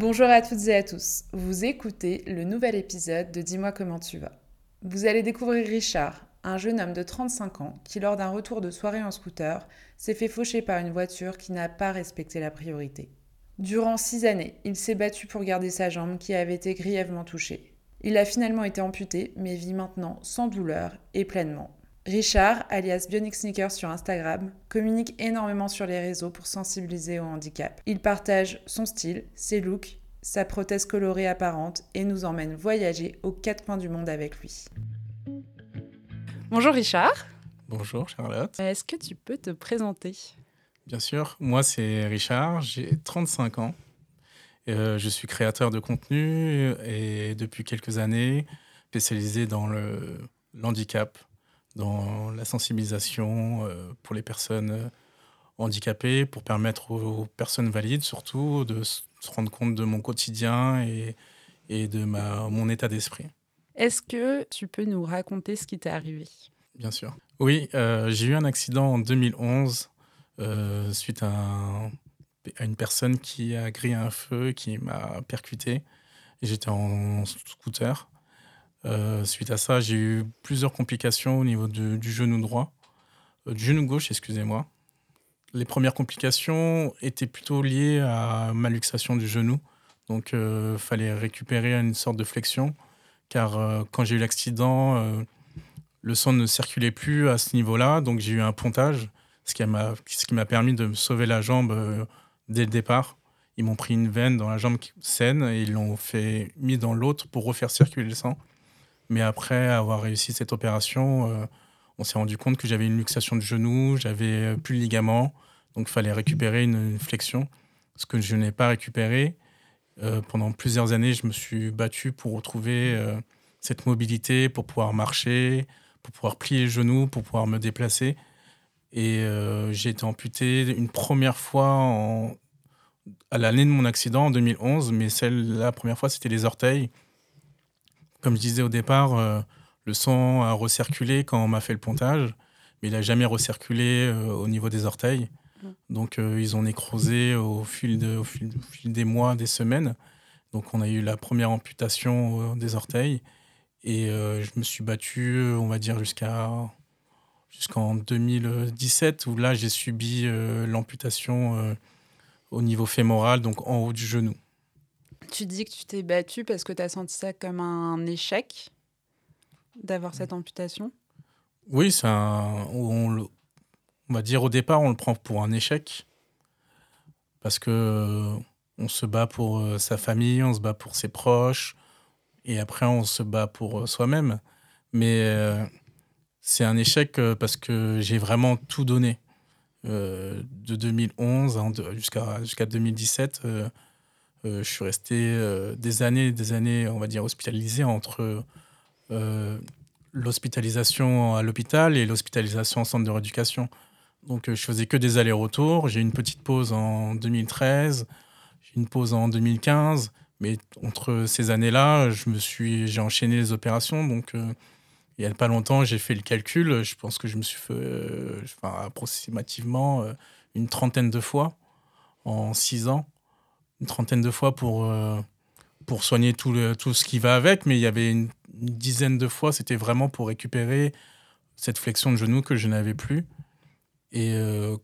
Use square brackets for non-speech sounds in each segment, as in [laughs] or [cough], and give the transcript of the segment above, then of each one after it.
Bonjour à toutes et à tous. Vous écoutez le nouvel épisode de Dis-moi comment tu vas. Vous allez découvrir Richard, un jeune homme de 35 ans qui, lors d'un retour de soirée en scooter, s'est fait faucher par une voiture qui n'a pas respecté la priorité. Durant six années, il s'est battu pour garder sa jambe qui avait été grièvement touchée. Il a finalement été amputé, mais vit maintenant sans douleur et pleinement. Richard, alias Bionic Sneakers sur Instagram, communique énormément sur les réseaux pour sensibiliser au handicap. Il partage son style, ses looks, sa prothèse colorée apparente et nous emmène voyager aux quatre coins du monde avec lui. Bonjour Richard. Bonjour Charlotte. Est-ce que tu peux te présenter? Bien sûr, moi c'est Richard, j'ai 35 ans. Euh, je suis créateur de contenu et depuis quelques années spécialisé dans le handicap, dans la sensibilisation euh, pour les personnes euh, handicapées, pour permettre aux, personnes valides surtout de se rendre compte de mon quotidien et, et de ma, mon état d'esprit. Est-ce que tu peux nous raconter ce qui t'est arrivé? Bien sûr. Oui, euh, j'ai eu un accident en 2011 suite à, à, une personne qui a grillé un feu, qui m'a percuté. J'étais en scooter. Euh, suite à ça, j'ai eu plusieurs complications au niveau du genou droit, euh, du genou gauche, excusez-moi. Les premières complications étaient plutôt liées à ma luxation du genou. Donc, il euh, fallait récupérer une sorte de flexion, car quand j'ai eu l'accident, le sang ne circulait plus à ce niveau-là. Donc, j'ai eu un pontage, ce qui m'a permis de me sauver la jambe dès le départ. Ils m'ont pris une veine dans la jambe saine et ils l'ont fait mis dans l'autre pour refaire circuler le sang. Mais après avoir réussi cette opération, euh, on s'est rendu compte que j'avais une luxation de genou, j'avais plus le ligament, donc il fallait récupérer une, flexion, ce que je n'ai pas récupéré. Euh, pendant plusieurs années, je me suis battu pour retrouver euh, cette mobilité, pour pouvoir marcher, pour pouvoir plier les genoux, pour pouvoir me déplacer. Et j'ai été amputé une première fois à l'année de mon accident, en 2011, mais celle, la première fois, c'était les orteils. Comme je disais au départ, euh, le sang a recirculé quand on m'a fait le pontage, mais il n'a jamais recirculé euh, au niveau des orteils. Mm. Donc euh, ils ont nécrosé au fil, de, au, fil, des mois, des semaines. Donc on a eu la première amputation des orteils. Et je me suis battu, on va dire, jusqu'à jusqu'en 2017, où là j'ai subi l'amputation au niveau fémoral, donc en haut du genou. Tu dis que tu t'es battu parce que tu as senti ça comme un échec d'avoir cette amputation? Oui, c'est on, va dire au départ, on le prend pour un échec parce que on se bat pour euh, sa famille, on se bat pour ses proches et après on se bat pour euh, soi-même. Mais euh, c'est un échec parce que j'ai vraiment tout donné. de 2011 jusqu'à jusqu'à 2017, euh, je suis resté euh, des années, des années, on va dire, hospitalisé entre euh, l'hospitalisation à l'hôpital et l'hospitalisation en centre de rééducation. Donc, je faisais que des allers-retours. J'ai eu une petite pause en 2013, j'ai une pause en 2015. Mais entre ces années-là, je me suis, j'ai enchaîné les opérations. Donc, il n'y a pas longtemps, j'ai fait le calcul. Je pense que je me suis fait enfin, approximativement une trentaine de fois en six ans une trentaine de fois pour, euh, pour soigner tout, tout ce qui va avec, mais il y avait une, dizaine de fois, c'était vraiment pour récupérer cette flexion de genou que je n'avais plus. Et euh,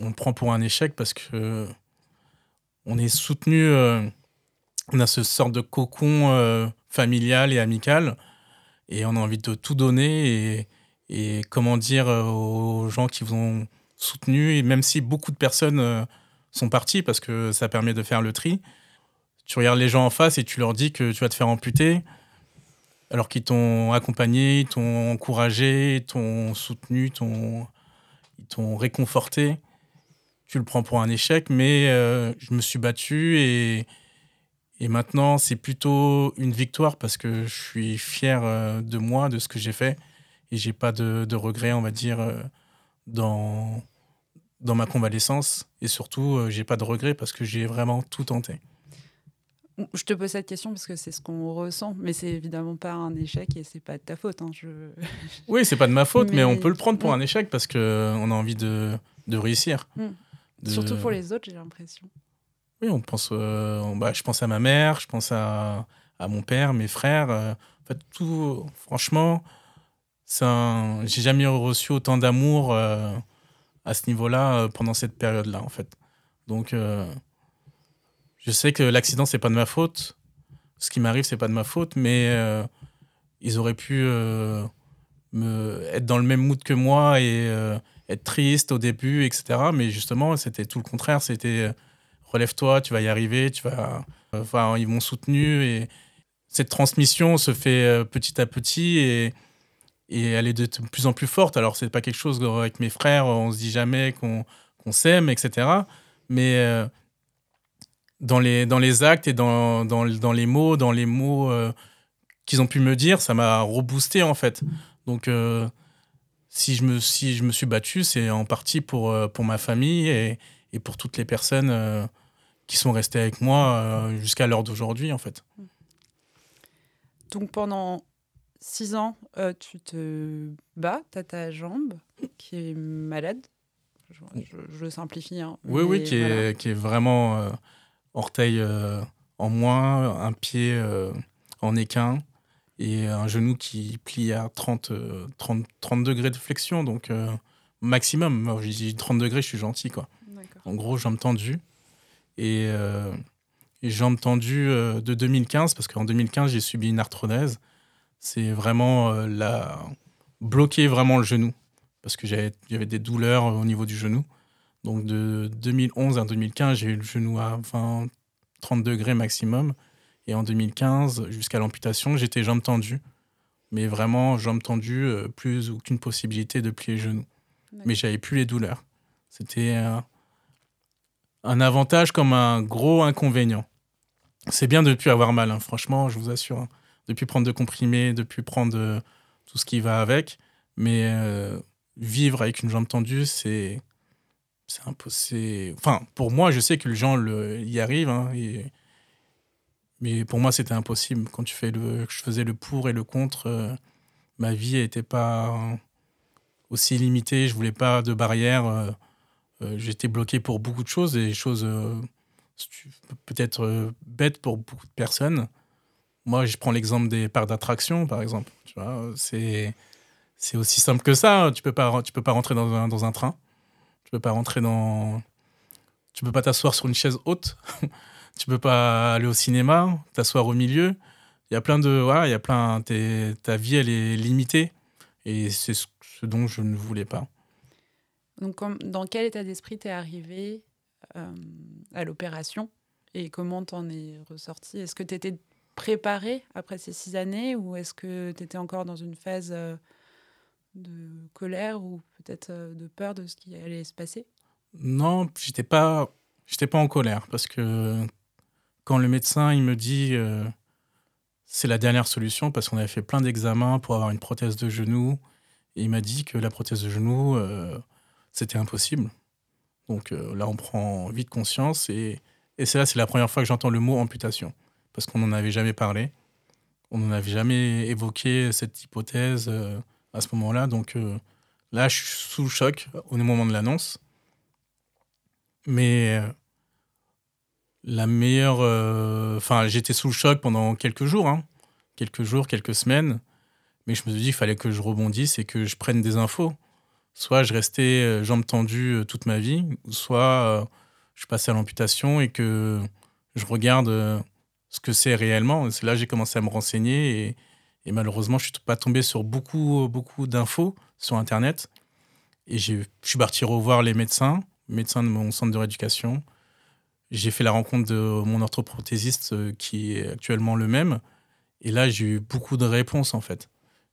on le prend pour un échec parce que on est soutenu, euh, on a ce sorte de cocon familial et amical, et on a envie de tout donner et, et comment dire aux gens qui vous ont soutenu, et même si beaucoup de personnes sont partis parce que ça permet de faire le tri. Tu regardes les gens en face et tu leur dis que tu vas te faire amputer, alors qu'ils t'ont accompagné, t'ont encouragé, t'ont soutenu, t'ont réconforté. Tu le prends pour un échec, mais euh, je me suis battu et, et maintenant c'est plutôt une victoire parce que je suis fier euh, de moi, de ce que j'ai fait et j'ai pas de, de regrets, on va dire, euh, dans, dans ma convalescence et surtout, euh, j'ai pas de regrets parce que j'ai vraiment tout tenté. Je te pose cette question parce que c'est ce qu'on ressent, mais c'est évidemment pas un échec et c'est pas de ta faute. Hein, je... [laughs] Oui, c'est pas de ma faute, mais, on peut le prendre pour un échec parce qu'on a envie de, de réussir. Hmm. Surtout pour les autres, j'ai l'impression. Oui, on pense, euh, bah, je pense à ma mère, je pense à, à mon père, mes frères. Euh, en fait, tout, franchement, un... j'ai jamais reçu autant d'amour euh, à ce niveau-là pendant cette période-là, en fait. Donc, je sais que l'accident, c'est pas de ma faute. Ce qui m'arrive, c'est pas de ma faute, mais ils auraient pu me, être dans le même mood que moi et être triste au début, etc. Mais justement, c'était tout le contraire. C'était relève-toi, tu vas y arriver, tu vas. Enfin, ils m'ont soutenu et cette transmission se fait euh, petit à petit et, et elle est de plus en plus forte. Alors, c'est pas quelque chose avec mes frères, on se dit jamais qu'on s'aime, etc. Mais euh, dans, les, dans les actes et dans, dans, dans les mots, dans les mots euh, qu'ils ont pu me dire, ça m'a reboosté en fait. Donc, si, je me, si je me suis battu, c'est en partie pour, pour ma famille et, et pour toutes les personnes qui sont restés avec moi euh, jusqu'à l'heure d'aujourd'hui, en fait. Donc pendant six ans, euh, tu te bats, tu as ta jambe qui est malade. Je, simplifie. Hein, oui, oui, qui, est, qui est vraiment euh, orteil en moins, un pied en équin et un genou qui plie à 30, 30, 30 degrés de flexion. Donc maximum. J'ai dit 30 degrés, je suis gentil. Quoi. En gros, jambe tendue et, euh, jambes tendues euh, de 2015, parce qu'en 2015, j'ai subi une arthrodèse. C'est vraiment euh, la... bloquer vraiment le genou, parce que j'avais des douleurs au niveau du genou. Donc de 2011 à 2015, j'ai eu le genou à 20, 30 degrés maximum. Et en 2015, jusqu'à l'amputation, j'étais jambes tendues. Mais vraiment, jambes tendues, plus aucune possibilité de plier le genou. Mais j'avais plus les douleurs. C'était un avantage comme un gros inconvénient. C'est bien de ne plus avoir mal, hein. franchement, je vous assure. Hein. Depuis prendre de comprimés, depuis prendre euh, tout ce qui va avec. Mais euh, vivre avec une jambe tendue, c'est. C'est impossible. Enfin, pour moi, je sais que les gens le, y arrivent. Hein, mais pour moi, c'était impossible. Quand tu fais le, je faisais le pour et le contre, euh, ma vie n'était pas aussi limitée. Je voulais pas de barrière j'étais bloqué pour beaucoup de choses, des choses peut-être bêtes pour beaucoup de personnes. Moi, je prends l'exemple des parcs d'attraction, par exemple. Tu vois, c'est c'est aussi simple que ça. Tu peux pas tu peux pas rentrer dans un, dans un train. Tu peux pas rentrer dans tu peux pas t'asseoir sur une chaise haute. [laughs] tu peux pas aller au cinéma, t'asseoir au milieu. Il y a plein de voilà, il y a plein ta vie elle est limitée et c'est ce dont je ne voulais pas. Donc, dans quel état d'esprit t'es arrivé euh, à l'opération? Et comment t'en es ressorti? Est-ce que tu préparé après ces six années ou est-ce que tu étais encore dans une phase euh, de colère ou peut-être euh, de peur de ce qui allait se passer? Non, j'étais pas, j'étais pas en colère parce que quand le médecin il me dit c'est la dernière solution parce qu'on avait fait plein d'examens pour avoir une prothèse de genou il m'a dit que la prothèse de genou c'était impossible. Donc euh, là, on prend vite conscience et, et c'est là, c'est la première fois que j'entends le mot amputation parce qu'on n'en avait jamais parlé. On n'en avait jamais évoqué cette hypothèse euh, à ce moment-là. Donc euh, là, je suis sous le choc au moment de l'annonce. Mais la meilleure. Enfin, j'étais sous le choc pendant quelques jours, hein. quelques jours, quelques semaines. Mais je me suis dit qu'il fallait que je rebondisse et que je prenne des infos. Soit je restais euh, jambes tendues euh, toute ma vie, soit euh, je passais à l'amputation et que je regarde ce que c'est réellement. Là j'ai commencé à me renseigner et, malheureusement, je suis pas tombé sur beaucoup, beaucoup d'infos sur Internet. Et je suis parti revoir les médecins, médecins de mon centre de rééducation. J'ai fait la rencontre de mon orthoprothésiste qui est actuellement le même. Et là, j'ai eu beaucoup de réponses en fait.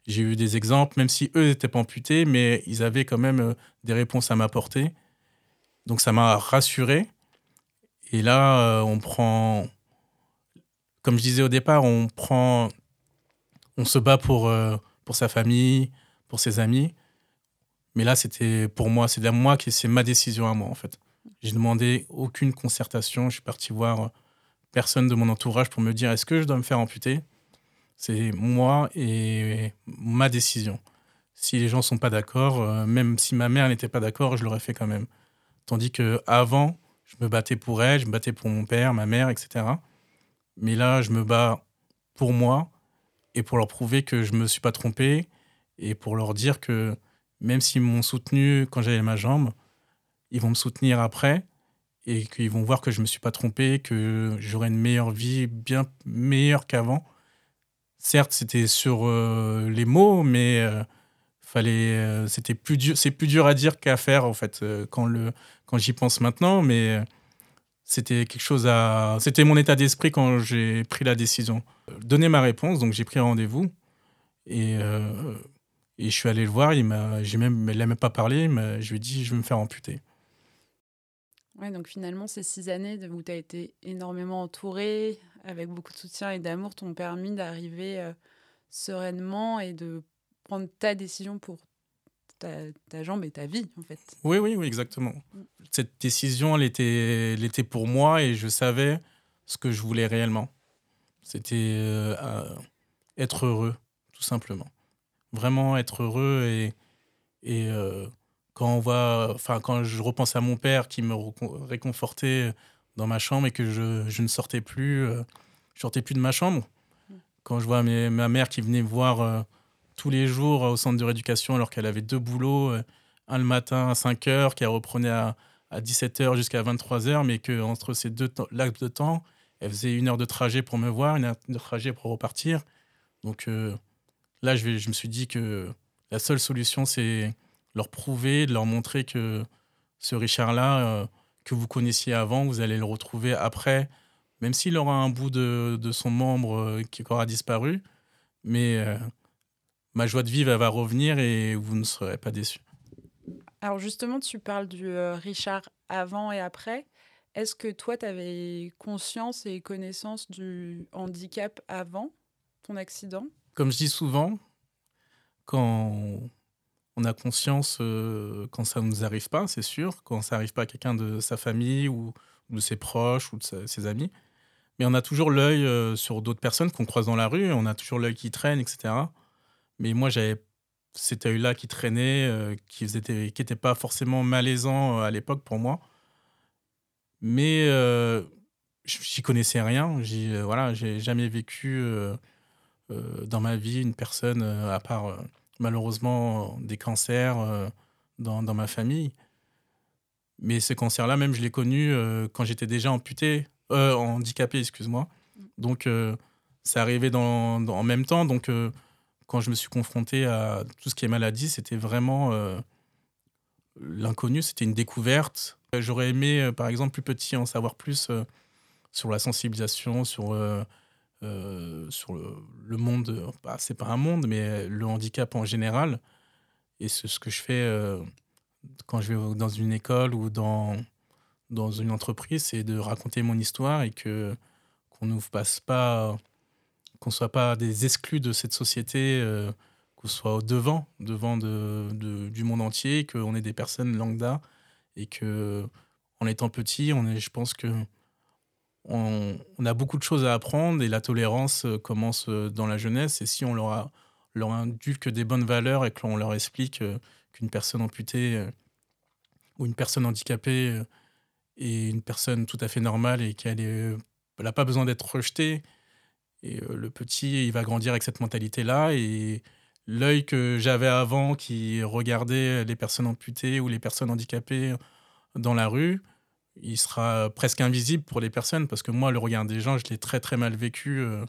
J'ai eu des exemples, même si eux n'étaient pas amputés, mais ils avaient quand même euh, des réponses à m'apporter. Donc ça m'a rassuré. Et là, euh, on prend, comme je disais au départ, on prend, on se bat pour, euh, pour sa famille, pour ses amis. Mais là, c'était pour moi, c'est moi qui, c'est ma décision à moi en fait. J'ai demandé aucune concertation. Je suis parti voir personne de mon entourage pour me dire est-ce que je dois me faire amputer? C'est moi et ma décision. Si les gens sont pas d'accord, euh, même si ma mère n'était pas d'accord, je l'aurais fait quand même. Tandis que avant, je me battais pour elle, je me battais pour mon père, ma mère, etc. Mais là, je me bats pour moi et pour leur prouver que je ne me suis pas trompé et pour leur dire que même s'ils m'ont soutenu quand j'avais ma jambe, ils vont me soutenir après et qu'ils vont voir que je ne me suis pas trompé, que j'aurai une meilleure vie, bien meilleure qu'avant. Certes, c'était sur euh, les mots, mais euh, fallait, euh, c'était plus dur, c'est plus dur à dire qu'à faire en fait quand le, quand j'y pense maintenant, mais c'était quelque chose à, c'était mon état d'esprit quand j'ai pris la décision. Donner ma réponse, donc j'ai pris rendez-vous et et je suis allé le voir, il m'a, j'ai même, il même pas parlé, mais je lui ai dit, je vais me faire amputer. Ouais, donc finalement, ces six années où tu as été énormément entouré, avec beaucoup de soutien et d'amour, t'ont permis d'arriver euh, sereinement et de prendre ta décision pour ta, jambe et ta vie, en fait. Oui, oui, oui, exactement. Mm. Cette décision, elle était, elle était pour moi et je savais ce que je voulais réellement. C'était euh, être heureux, tout simplement vraiment être heureux et, et euh, quand on va, enfin quand je repense à mon père qui me réconfortait dans ma chambre et que je, je ne sortais plus, euh, je sortais plus de ma chambre. Quand je vois ma mère qui venait me voir tous les jours au centre de rééducation alors qu'elle avait deux boulots, un le matin à 5 heures, qui reprenait à, à 17 heures jusqu'à 23 heures, mais que entre ces deux lacs de temps, elle faisait une heure de trajet pour me voir, une heure de trajet pour repartir. Donc Là, je, je me suis dit que la seule solution, c'est leur prouver, de leur montrer que ce Richard-là, euh, que vous connaissiez avant, vous allez le retrouver après, même s'il aura un bout de, de son membre euh, qui aura disparu. Mais euh, ma joie de vivre, elle va revenir et vous ne serez pas déçus. Alors justement, tu parles du Richard avant et après. Est-ce que toi, tu avais conscience et connaissance du handicap avant ton accident? Comme je dis souvent, quand on a conscience, euh, quand ça ne nous arrive pas, c'est sûr, quand ça n'arrive pas à quelqu'un de sa famille ou, de ses proches ou de ses amis, mais on a toujours l'œil euh, sur d'autres personnes qu'on croise dans la rue, on a toujours l'œil qui traîne, etc. Mais moi, j'avais cet œil-là qui traînait, euh, qui n'était qui pas forcément malaisant à l'époque pour moi. Mais j'y connaissais rien, voilà, j'ai jamais vécu euh, dans ma vie une personne, euh, à part euh, malheureusement des cancers dans, dans, ma famille. Mais ce cancer-là, même, je l'ai connu quand j'étais déjà amputé, handicapé, excuse-moi. Donc, ça arrivait dans, en même temps. Donc, quand je me suis confronté à tout ce qui est maladie, c'était vraiment l'inconnu, c'était une découverte. J'aurais aimé, par exemple, plus petit, en savoir plus sur la sensibilisation, sur euh, sur le, monde, bah, c'est pas un monde, mais le handicap en général. Et c'est ce que je fais euh, quand je vais dans une école ou dans, dans une entreprise, c'est de raconter mon histoire et que qu'on ne passe pas, qu'on soit pas des exclus de cette société, euh, qu'on soit au devant, devant de, du monde entier, qu'on est des personnes lambda et que en étant petit, on est, je pense que on, a beaucoup de choses à apprendre et la tolérance euh, commence euh, dans la jeunesse. Et si on leur, a, leur que des bonnes valeurs et qu'on leur explique qu'une personne amputée ou une personne handicapée est une personne tout à fait normale et qu'elle n'a pas besoin d'être rejetée, et le petit, il va grandir avec cette mentalité-là. Et l'œil que j'avais avant qui regardait les personnes amputées ou les personnes handicapées dans la rue, il sera presque invisible pour les personnes parce que moi, le regard des gens, je l'ai très très mal vécu euh,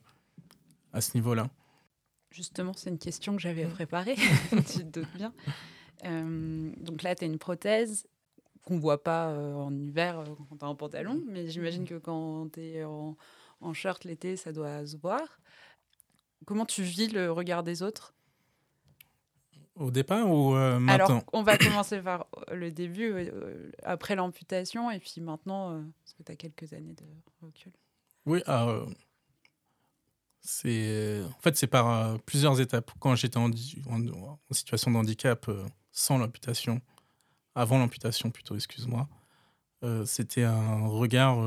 à ce niveau-là. Justement, c'est une question que j'avais préparée, [laughs] tu te doutes bien. Euh, donc là, tu as une prothèse qu'on ne voit pas euh, en hiver quand tu as un pantalon, mais j'imagine que quand tu es en, en shirt l'été, ça doit se voir. Comment tu vis le regard des autres? Au départ ou euh, maintenant? Alors, on va commencer par euh, le début, euh, après l'amputation, et puis maintenant, parce que tu as quelques années de recul. Oui, c'est en fait c'est par plusieurs étapes. Quand j'étais en, situation de handicap sans l'amputation, avant l'amputation plutôt, excuse-moi, c'était un regard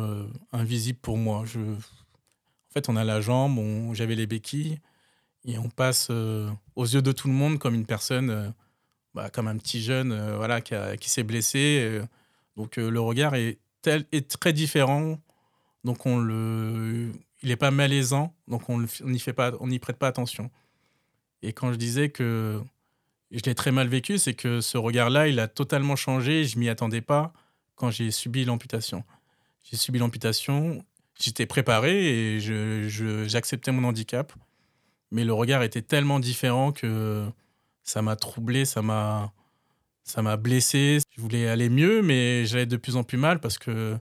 invisible pour moi. Je, en fait, on a la jambe, j'avais les béquilles, et on passe euh, aux yeux de tout le monde comme une personne, euh, bah, comme un petit jeune euh, voilà, qui, s'est blessé. donc le regard est tel, très différent. Donc, on le, il n'est pas malaisant. Donc, on n'y on n'y prête pas attention. Et quand je disais que je l'ai très mal vécu, c'est que ce regard-là, il a totalement changé. Je m'y attendais pas quand j'ai subi l'amputation. J'ai subi l'amputation, j'étais préparé et j'acceptais je, mon handicap. Mais le regard était tellement différent que ça m'a troublé, ça m'a ça m'a blessé. Je voulais aller mieux, mais j'allais de plus en plus mal parce que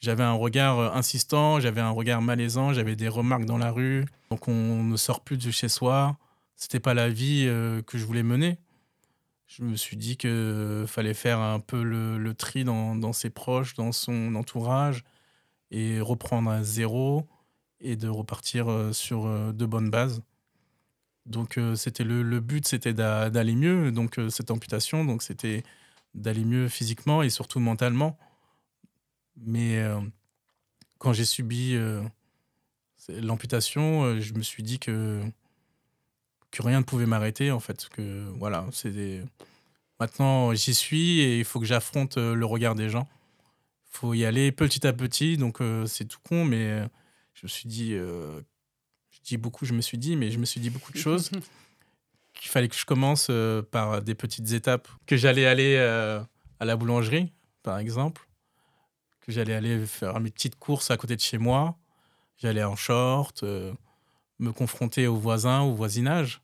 j'avais un regard insistant, j'avais un regard malaisant, j'avais des remarques dans la rue. Donc on ne sort plus de chez soi. C'était pas la vie euh, que je voulais mener je me suis dit qu'il fallait faire un peu le, tri dans, ses proches, dans son entourage, et reprendre à zéro et de repartir euh, sur euh, de bonnes bases. Donc euh, c'était le, but, c'était d'aller mieux. Donc cette amputation, donc c'était d'aller mieux physiquement et surtout mentalement. Mais quand j'ai subi l'amputation, je me suis dit que que rien ne pouvait m'arrêter en fait. Que voilà, c'est maintenant j'y suis et il faut que j'affronte le regard des gens. Il faut y aller petit à petit. Donc euh, c'est tout con, mais euh, je me suis dit, je dis beaucoup, je me suis dit, mais je me suis dit beaucoup de choses. [laughs] qu'il fallait que je commence par des petites étapes, que j'allais aller à la boulangerie, par exemple, que j'allais aller faire mes petites courses à côté de chez moi, j'allais en short, me confronter aux voisins, au voisinage.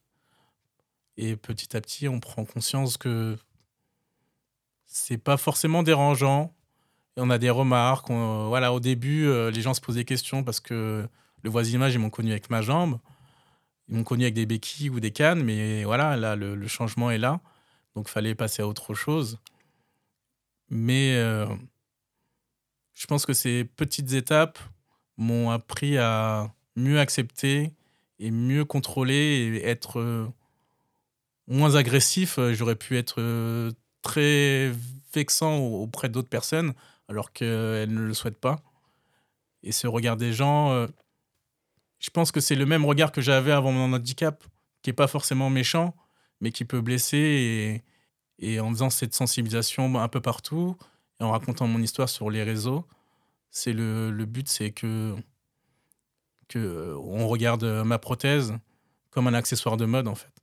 Et petit à petit, on prend conscience que c'est pas forcément dérangeant. On a des remarques. voilà, au début, euh, les gens se posaient des questions parce que le voisinage, ils m'ont connu avec ma jambe. Ils m'ont connu avec des béquilles ou des cannes. Mais voilà, là, le, changement est là. Donc, fallait passer à autre chose. Mais euh, je pense que ces petites étapes m'ont appris à mieux accepter et mieux contrôler et être euh, moins agressif. Euh, j'aurais pu être euh, très vexant auprès d'autres personnes alors qu'elles ne le souhaitent pas. Et ce regard des gens, je pense que c'est le même regard que j'avais avant mon handicap, qui n'est pas forcément méchant, mais qui peut blesser. Et, en faisant cette sensibilisation un peu partout, et en racontant mon histoire sur les réseaux, c'est le, le but, c'est que que euh, on regarde ma prothèse comme un accessoire de mode en fait.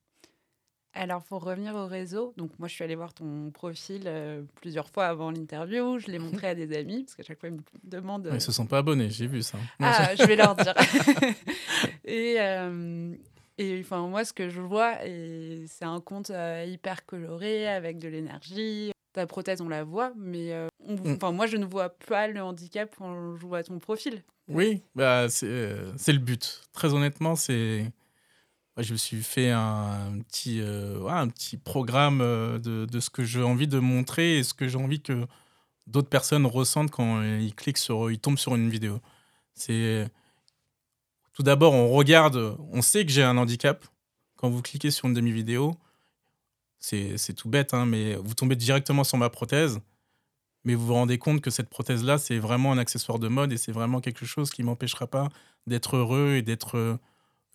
Alors, pour revenir au réseau, donc moi, je suis allée voir ton profil euh, plusieurs fois avant l'interview. Je l'ai montré à des amis, parce qu'à chaque fois, ils me demandent. Ils ne se sont pas abonnés, j'ai vu ça. Ah, je vais leur dire. [laughs] et, euh, et enfin, moi, ce que je vois, c'est un compte hyper coloré, avec de l'énergie. Ta prothèse, on la voit, mais mm. enfin, moi, je ne vois pas le handicap quand je vois ton profil. Oui, bah, euh, c'est le but. Très honnêtement, c'est. Je me suis fait un petit, euh, un petit programme euh, de, de ce que j'ai envie de montrer et ce que j'ai envie que d'autres personnes ressentent quand ils cliquent sur, ils tombent sur une vidéo. C'est tout d'abord, on regarde, on sait que j'ai un handicap. Quand vous cliquez sur une demi-vidéo, c'est tout bête, hein, mais vous tombez directement sur ma prothèse mais vous vous rendez compte que cette prothèse-là, c'est vraiment un accessoire de mode et c'est vraiment quelque chose qui m'empêchera pas d'être heureux et d'être euh,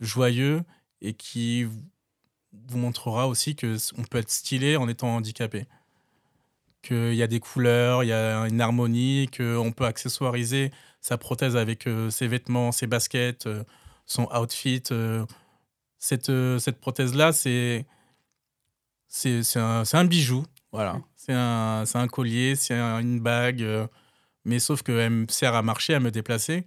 joyeux et qui vous montrera aussi que on peut être stylé en étant handicapé. Qu'il y a des couleurs, il y a une harmonie, qu'on peut accessoiriser sa prothèse avec euh, ses vêtements, ses baskets, euh, son outfit. cette, cette prothèse-là, c'est, c'est, un, un bijou. Voilà. C'est un, un, collier, c'est une bague, euh, mais sauf qu'elle me sert à marcher, à me déplacer.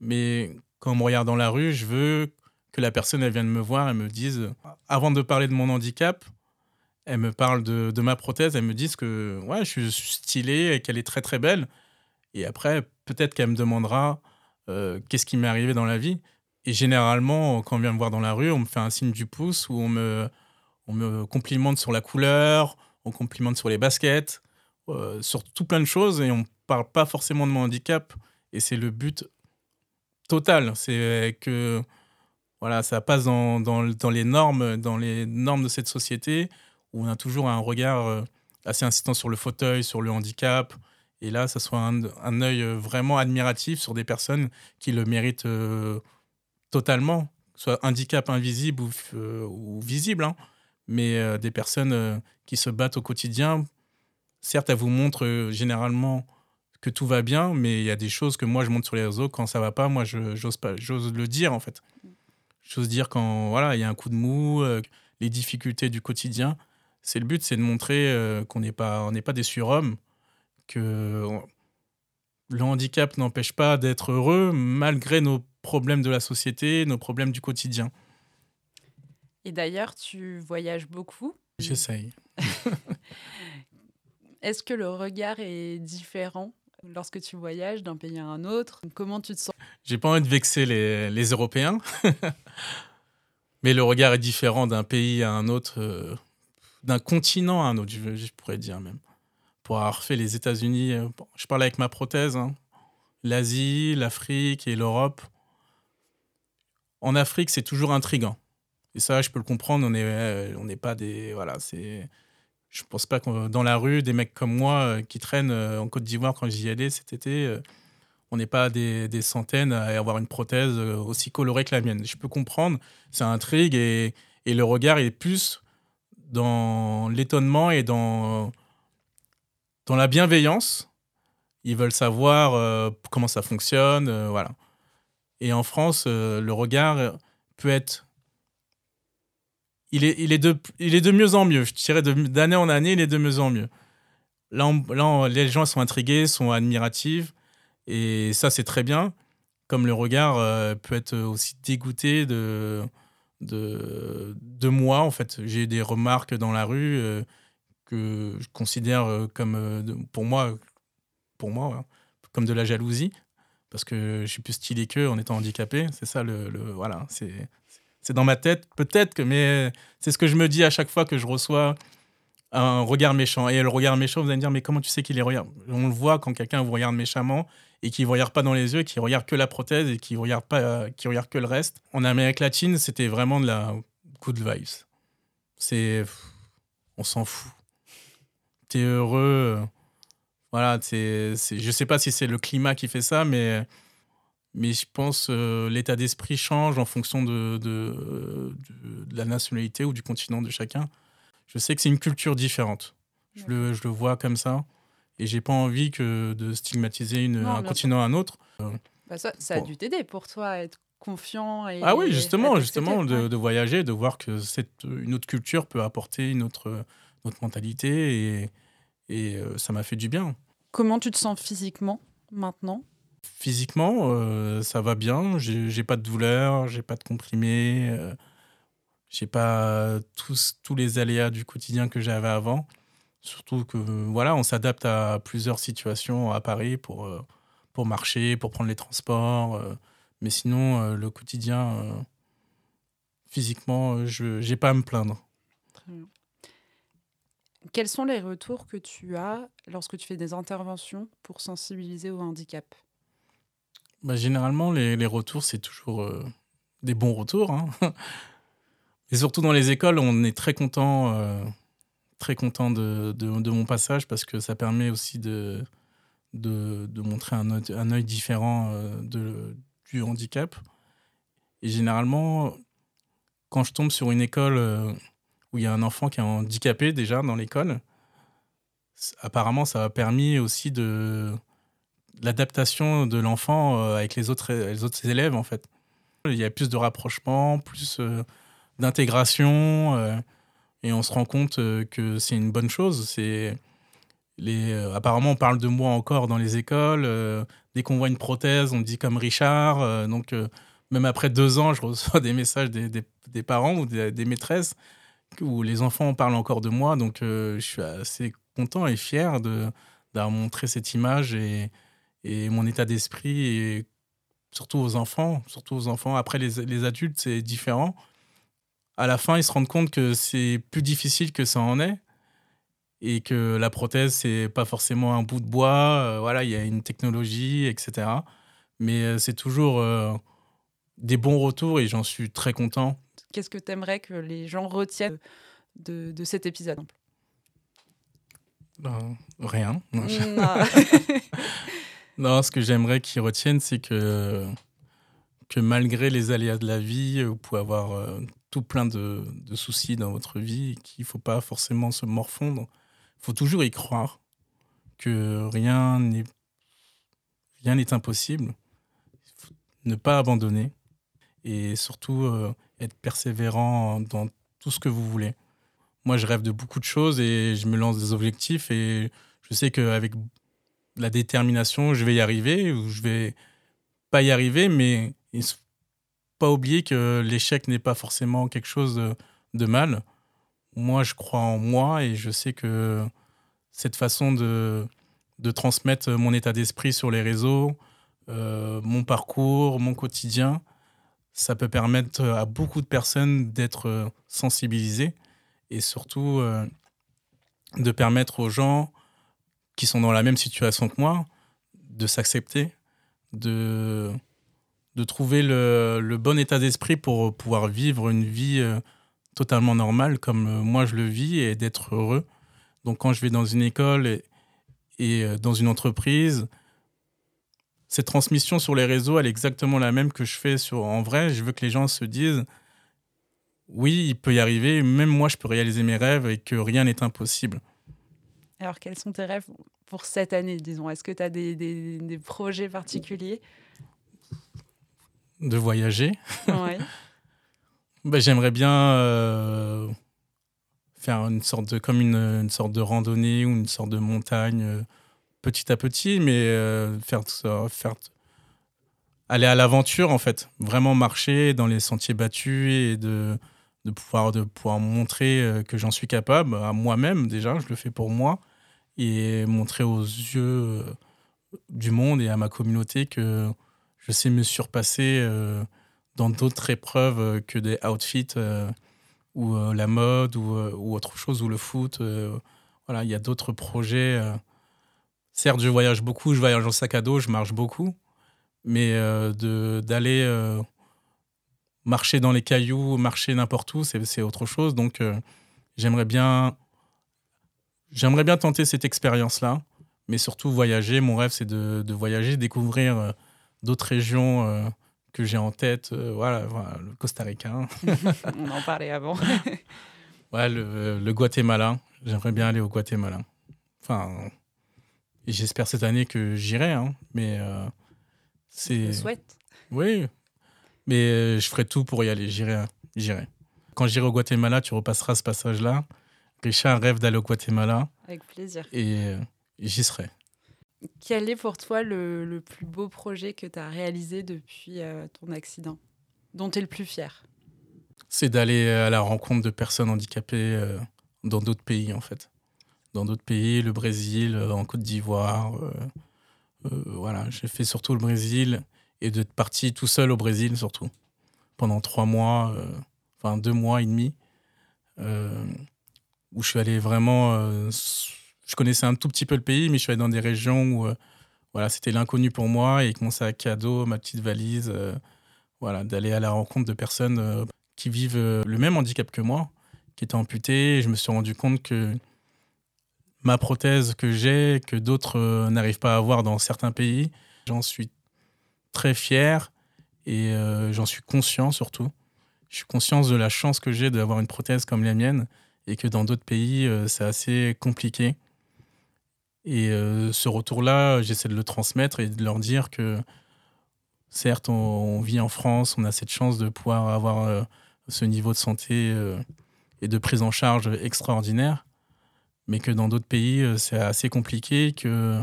Mais quand on me regarde dans la rue, je veux que la personne elle vienne me voir et me dise, avant de parler de mon handicap, elle me parle de, ma prothèse, elle me dise que ouais, je suis stylée et qu'elle est très très belle. Et après, peut-être qu'elle me demandera euh, qu'est-ce qui m'est arrivé dans la vie. Et généralement, quand on vient me voir dans la rue, on me fait un signe du pouce ou on me, complimente sur la couleur, on complimente sur les baskets, euh, sur tout plein de choses et on parle pas forcément de mon handicap. Et c'est le but total. C'est que voilà, ça passe dans, les normes, dans les normes de cette société où on a toujours un regard euh, assez insistant sur le fauteuil, sur le handicap. Et là, ça soit un, œil vraiment admiratif sur des personnes qui le méritent euh, totalement, soit handicap invisible ou, visible. Hein mais euh, des personnes euh, qui se battent au quotidien. Certes, elles vous montrent euh, généralement que tout va bien, mais il y a des choses que moi je monte sur les réseaux quand ça va pas, moi j'ose pas, j'ose le dire en fait. J'ose dire quand voilà il y a un coup de mou, euh, les difficultés du quotidien. C'est le but, c'est de montrer euh, qu'on n'est pas on n'est pas des surhommes, que le handicap n'empêche pas d'être heureux malgré nos problèmes de la société, nos problèmes du quotidien. Et d'ailleurs, tu voyages beaucoup. J'essaye. [laughs] Est-ce que le regard est différent lorsque tu voyages d'un pays à un autre Comment tu te sens? J'ai pas envie de vexer les, Européens, [laughs] mais le regard est différent d'un pays à un autre, euh, d'un continent à un autre, je, je, pourrais dire même. Pour avoir fait les États-Unis, euh, je parle avec ma prothèse, hein, l'Asie, l'Afrique et l'Europe. En Afrique, c'est toujours intrigant. Et ça, je peux le comprendre. On n'est euh, on n'est pas des. Voilà, c'est je pense pas que dans la rue, des mecs comme moi euh, qui traînent euh, en Côte d'Ivoire quand j'y allais cet été, euh, on n'est pas des, des, centaines à avoir une prothèse aussi colorée que la mienne. Je peux comprendre, ça intrigue et, et le regard est plus dans l'étonnement et dans, dans la bienveillance. Ils veulent savoir comment ça fonctionne, voilà. Et en France, le regard peut être il est, il est, de, il est de mieux en mieux. Je dirais d'année en année, il est de mieux en mieux. Là, là les gens sont intrigués, sont admiratifs. Et ça, c'est très bien. Comme le regard euh, peut être aussi dégoûté de, de, de moi, en fait. J'ai des remarques dans la rue euh, que je considère euh, comme, pour moi, pour moi comme de la jalousie. Parce que je suis plus stylé qu'eux en étant handicapé. C'est ça, le, le voilà, c'est c'est dans ma tête, peut-être que, mais c'est ce que je me dis à chaque fois que je reçois un regard méchant. Et le regard méchant, vous allez me dire, mais comment tu sais qu'il est regard On le voit quand quelqu'un vous regarde méchamment et qui ne regarde pas dans les yeux, qui regarde que la prothèse et qui regarde pas, qui regarde que le reste. En Amérique latine, c'était vraiment de la good vibes. C'est, on s'en fout. T'es heureux. Voilà, c'est, je sais pas si c'est le climat qui fait ça, mais mais je pense que euh, l'état d'esprit change en fonction de, de, de, la nationalité ou du continent de chacun. Je sais que c'est une culture différente. Je, le, je, le, vois comme ça. Et j'ai pas envie que de stigmatiser une, un continent à un autre. Euh, bah ça, ça a dû t'aider pour toi à être confiant. Et, ah oui, justement, justement de, de, voyager, de voir que cette, une autre culture peut apporter une autre, autre mentalité. Et, et euh, ça m'a fait du bien. Comment tu te sens physiquement maintenant? Physiquement, euh, ça va bien. J'ai pas de douleur, j'ai pas de comprimé, euh, j'ai pas tous, tous les aléas du quotidien que j'avais avant. Surtout que voilà, on s'adapte à plusieurs situations à Paris pour, euh, pour marcher, pour prendre les transports. mais sinon, le quotidien, physiquement, je n'ai pas à me plaindre. Quels sont les retours que tu as lorsque tu fais des interventions pour sensibiliser au handicap? Bah, généralement, les, les retours, c'est toujours euh, des bons retours. Hein. [laughs] Et surtout dans les écoles, on est très content, euh, très content de, de, mon passage parce que ça permet aussi de, de, de montrer un, un œil différent euh, de, du handicap. Et généralement, quand je tombe sur une école où il y a un enfant qui est handicapé déjà dans l'école, apparemment, ça a permis aussi de l'adaptation de l'enfant euh, avec les autres, les autres élèves, en fait. Il y a plus de rapprochement, plus euh, d'intégration, euh, et on se rend compte que c'est une bonne chose. Les, apparemment, on parle de moi encore dans les écoles. dès qu'on voit une prothèse, on dit comme Richard. donc, même après deux ans, je reçois [laughs] des messages des, des, parents ou des, maîtresses où les enfants parlent encore de moi. Donc, je suis assez content et fier d'avoir montré cette image et mon état d'esprit, et surtout aux enfants, surtout aux enfants. Après, les, les adultes, c'est différent. À la fin, ils se rendent compte que c'est plus difficile que ça en est et que la prothèse, c'est pas forcément un bout de bois. Euh, voilà, il y a une technologie, etc. Mais euh, c'est toujours euh, des bons retours et j'en suis très content. Qu'est-ce que tu aimerais que les gens retiennent de, de cet épisode? Ben, Rien. Non. Non, [laughs] [laughs] ce que j'aimerais qu'ils retiennent, c'est que, que malgré les aléas de la vie, vous pouvez avoir euh, tout plein de, de, soucis dans votre vie, qu'il ne faut pas forcément se morfondre. Il faut toujours y croire, que rien n'est rien n'est impossible. Ne pas abandonner et surtout euh, être persévérant dans tout ce que vous voulez. Moi, je rêve de beaucoup de choses et je me lance des objectifs et je sais qu'avec la détermination, je vais y arriver ou je vais pas y arriver, mais il faut pas oublier que l'échec n'est pas forcément quelque chose de, de mal. Moi, je crois en moi et je sais que cette façon de, de transmettre mon état d'esprit sur les réseaux, euh, mon parcours, mon quotidien, ça peut permettre à beaucoup de personnes d'être sensibilisées et surtout euh, de permettre aux gens qui sont dans la même situation que moi de s'accepter, de, de trouver le, le bon état d'esprit pour pouvoir vivre une vie euh, totalement normale comme euh, moi je le vis et d'être heureux. Donc quand je vais dans une école et, euh, dans une entreprise, cette transmission sur les réseaux, elle est exactement la même que je fais sur, en vrai. Je veux que les gens se disent, oui, il peut y arriver, même moi je peux réaliser mes rêves et que rien n'est impossible. Alors quels sont tes rêves pour cette année, disons? Est-ce que tu as des, des, des, projets particuliers? De voyager. Ouais. [laughs] bah, J'aimerais bien euh, faire une sorte de, comme une, une, sorte de randonnée ou une sorte de montagne euh, petit à petit, mais euh, faire, faire aller à l'aventure en fait, vraiment marcher dans les sentiers battus et de, de pouvoir de pouvoir montrer que j'en suis capable à moi-même déjà, je le fais pour moi et montrer aux yeux euh, du monde et à ma communauté que je sais me surpasser euh, dans d'autres épreuves que des outfits ou la mode ou, autre chose ou le foot. voilà, il y a d'autres projets. Certes, je voyage beaucoup, je voyage en sac à dos, je marche beaucoup, mais d'aller marcher dans les cailloux, marcher n'importe où, c'est autre chose. Donc, euh, j'aimerais bien, j'aimerais bien tenter cette expérience-là, mais surtout voyager. Mon rêve, c'est de, de, voyager, découvrir euh, d'autres régions euh, que j'ai en tête. Voilà, voilà, le Costa Rica. [laughs] On en parlait avant. [laughs] ouais, le, le Guatemala. J'aimerais bien aller au Guatemala. Enfin, j'espère cette année que j'irai, hein, mais c'est. Je souhaite. Oui, mais euh, je ferai tout pour y aller. J'irai. J'irai. Quand j'irai au Guatemala, tu repasseras ce passage-là. Richard rêve d'aller au Guatemala. Avec plaisir. Et euh, j'y serai. Quel est pour toi le, le plus beau projet que tu as réalisé depuis euh, ton accident Dont tu es le plus fier? C'est d'aller à la rencontre de personnes handicapées euh, dans d'autres pays, en fait. Dans d'autres pays, le Brésil, euh, en Côte d'Ivoire. voilà, j'ai fait surtout le Brésil et d'être parti tout seul au Brésil surtout pendant trois mois, euh, enfin deux mois et demi, euh, où je suis allé vraiment. Euh, je connaissais un tout petit peu le pays, mais je suis allé dans des régions où voilà, c'était l'inconnu pour moi et avec mon sac à dos, ma petite valise, voilà, d'aller à la rencontre de personnes qui vivent le même handicap que moi, qui étaient amputées. Je me suis rendu compte que ma prothèse que j'ai, que d'autres n'arrivent pas à avoir dans certains pays, j'en suis très fier et euh, j'en suis conscient surtout. Je suis conscient de la chance que j'ai d'avoir une prothèse comme la mienne et que dans d'autres pays, euh, c'est assez compliqué. Et euh, ce retour-là, j'essaie de le transmettre et de leur dire que certes, on, vit en France, on a cette chance de pouvoir avoir euh, ce niveau de santé et de prise en charge extraordinaire, mais que dans d'autres pays, c'est assez compliqué, que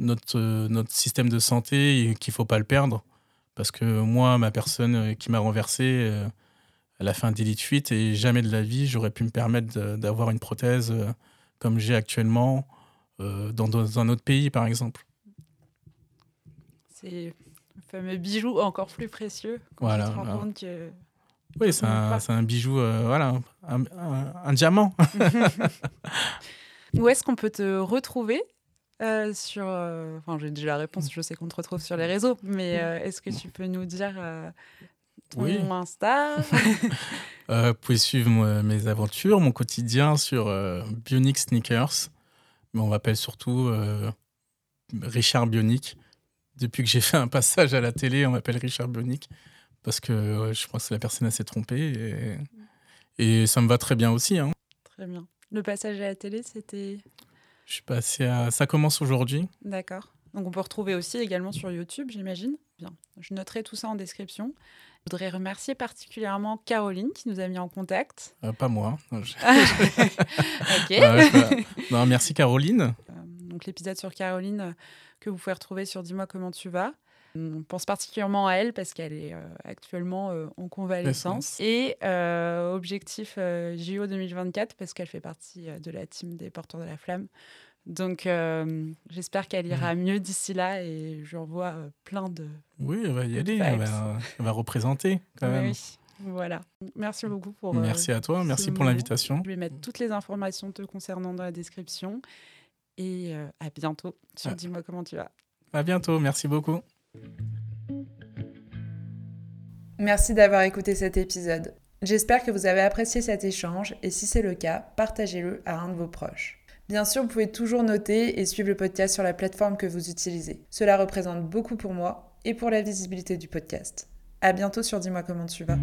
notre, notre système de santé qu'il ne faut pas le perdre. Parce que moi, ma personne qui m'a renversé, euh, elle a fait un délit de fuite et jamais de la vie, j'aurais pu me permettre d'avoir une prothèse euh, comme j'ai actuellement euh, dans, dans, un autre pays, par exemple. C'est le fameux bijou encore plus précieux. Quand voilà. Tu te rends compte que... Oui, c'est un, un, bijou, euh, voilà, un, un, un diamant. [laughs] Où est-ce qu'on peut te retrouver euh, sur, euh, enfin, j'ai déjà la réponse. Je sais qu'on te retrouve sur les réseaux, mais euh, est-ce que tu peux nous dire ton oui. Insta [laughs] Vous pouvez suivre mes aventures, mon quotidien sur Bionic Sneakers, mais on m'appelle surtout Richard Bionic. Depuis que j'ai fait un passage à la télé, on m'appelle Richard Bionic parce que je pense que la personne s'est trompée et, et, ça me va très bien aussi. Hein. Très bien. Le passage à la télé, c'était? Je suis passé à. Ça commence aujourd'hui. D'accord. Donc on peut retrouver aussi également sur YouTube, j'imagine. Bien, je noterai tout ça en description. Je voudrais remercier particulièrement Caroline qui nous a mis en contact. Euh, pas moi. [laughs] ok. [laughs] Euh, non, merci Caroline. Euh, donc l'épisode sur Caroline euh, que vous pouvez retrouver sur Dis-moi comment tu vas. On pense particulièrement à elle parce qu'elle est euh, actuellement euh, en convalescence. Et euh, objectif JO 2024 parce qu'elle fait partie de la team des porteurs de la flamme. Donc euh, j'espère qu'elle ira mieux d'ici là et je revois euh, plein de... Oui, elle va y aller. Elle va, elle va représenter quand même. Oui, voilà. Merci beaucoup pour... euh, Merci à toi. Merci pour l'invitation. Je vais mettre toutes les informations te concernant dans la description. Et euh, à bientôt sur Ah. Dis-moi comment tu vas. À bientôt. Merci beaucoup. Merci d'avoir écouté cet épisode. J'espère que vous avez apprécié cet échange et si c'est le cas, partagez-le à un de vos proches. Bien sûr, vous pouvez toujours noter et suivre le podcast sur la plateforme que vous utilisez. Cela représente beaucoup pour moi et pour la visibilité du podcast. À bientôt sur Dis-moi comment tu vas.